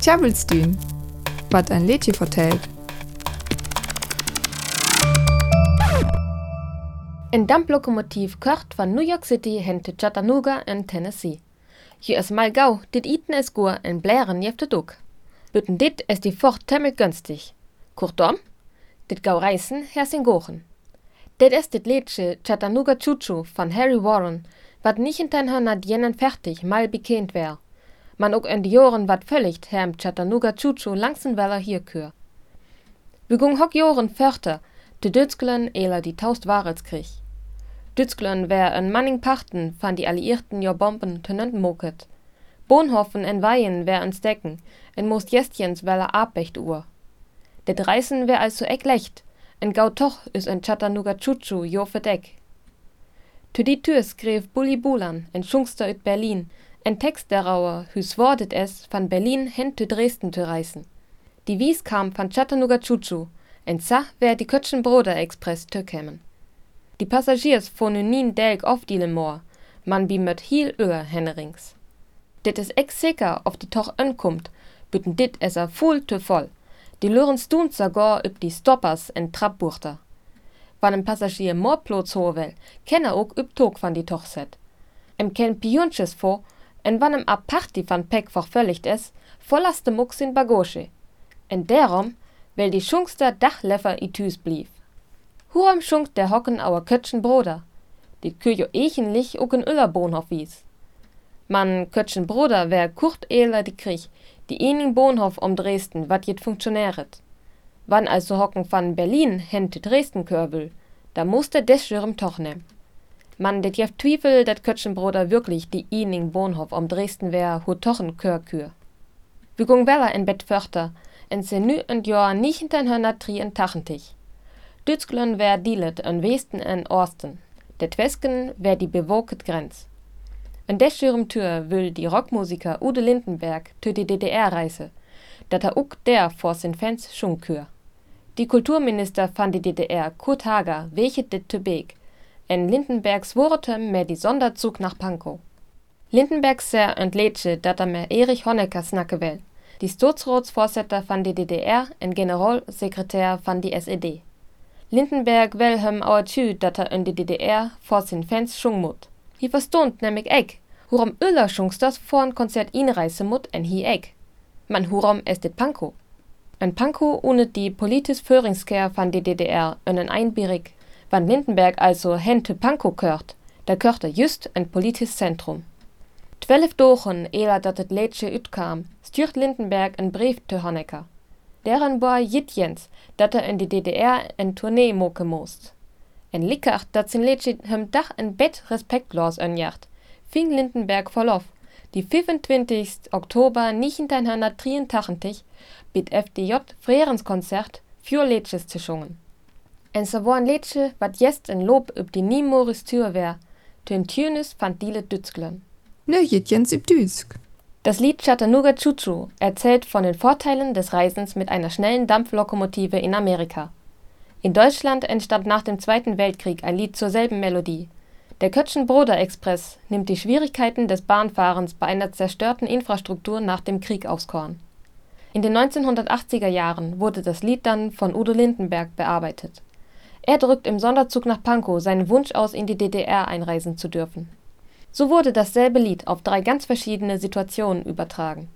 Tjabelstün, wat ein Lädchen vertellt. Ein Dampflokomotiv kört von New York City hin zu Chattanooga in Tennessee. Hier ist mal gau, dit iten es gur en blären jefte Duck. Bütten dit es die Fort temmel günstig. Kurzum, dit gau reisen her sin gochen. Dit ist dit Lädsche Chattanooga Chuchu von Harry Warren, wat nicht in den Hörner jenen fertig mal bekannt wär. Man ook die Joren wat völlig herm Chattanooga Chuchu langsen weller hier kür. Begung hock Joren förter, de Dötzglen eler die taust Waretskrieg. Dützglen wär en Manning Pachten van die Alliierten jo Bomben tönent moket. Bohnhoffen en Weien wär ens Decken, en most Jestjens weller Abecht uhr. Det Reisen wär also eck lecht, en gau toch is en Chattanooga Chuchu jo verdeck. Tü die Tür skrev Bulli Bulan, en Schungster ut Berlin, en Text derauer, hüs wordet es, van Berlin hin zu Dresden zu reisen. Die Wies kam van Chattanooga Chuchu, en sa wär die Kötschenbroder Express tü kämen. Die Passagiers fonen nien delk auf die Moor, man bi mit hiel öer hennerings. Dit is ex sicher of de toch ankommt, bütten dit es a full te voll. Die lören stund sogar üb die Stoppers en Trappbuchter. Wann ein Passagier more plots will, ken er ook üb Tog van die toch set. Em ken Pionches vor, en wann em a Party van Peck vervölligt es, vollast de Mux in Bagosche. En derom, weil die Schungster Dachleffer itüs blieb. Huram schunkt der Hocken auer Kötschen Broder. Die Küjo echenlich ook in Uller Bohnhof wies. Man Kötschen Broder wär kurt eler die Krieg, die ening Bohnhof um Dresden, wat jet funktionäret. Wann also Hocken van Berlin hen zu Dresden körbel, da musste des Schirm toch nehm. Man det jef Twiefel, dat Kötschen Broder wirklich die ening Bohnhof um Dresden wär, hu tochen Körkür. Wie gung weller en Bett förter, en se nü und hörner tri en Tachentich. Dützglön wär dielet en Westen en Osten. Det Wesken wär die bewoket Grenz. En deschürem Tür will die Rockmusiker Ude Lindenberg tü die DDR reise, dat er uck der vor sin Fans schunkür. Die Kulturminister van die DDR Kurt Hager wechet dit tü beg, en Lindenberg swurte mehr die Sonderzug nach Pankow. Lindenberg ser entlädsche, dat er mehr Erich Honecker snacke will, die Sturzrotsvorsitter van die DDR en Generalsekretär van die SED. Lindenberg Wilhelm auer tschü, dat er in die DDR vor sin Fans schung mut. Hi verstond nämlich eck, hurom Öller schungsters vor ein Konzert inreise mut en hi eck. Man hurom es dit Panko. En Panko ohne die politisch Föhringskehr van die DDR önnen einbierig. Wann Lindenberg also hente Panko kört, da er just ein politisches Zentrum. Twelf Dochen eher dat het Lädsche üt kam, stürt Lindenberg en Brief te Honecker. Deren war jitjens, dat er in die DDR en Tournee moke most. En Lickach, dat sin Lädsche hem Dach en Bett respektlos önjacht, fing Lindenberg verlof. Die 25. Oktober 1983 bit FDJ Frerenskonzert für Lädsches zu schungen. En ein Lädsche, wat jest en Lob üb die Niemoris Tür wär, tön Tünes fand Diele Dützglön. Nö, Jens üb Düsk. Das Lied Chattanooga Choo Choo erzählt von den Vorteilen des Reisens mit einer schnellen Dampflokomotive in Amerika. In Deutschland entstand nach dem Zweiten Weltkrieg ein Lied zur selben Melodie. Der Kötschen-Broder Express nimmt die Schwierigkeiten des Bahnfahrens bei einer zerstörten Infrastruktur nach dem Krieg aufs Korn. In den 1980er Jahren wurde das Lied dann von Udo Lindenberg bearbeitet. Er drückt im Sonderzug nach Pankow seinen Wunsch aus, in die DDR einreisen zu dürfen. So wurde dasselbe Lied auf drei ganz verschiedene Situationen übertragen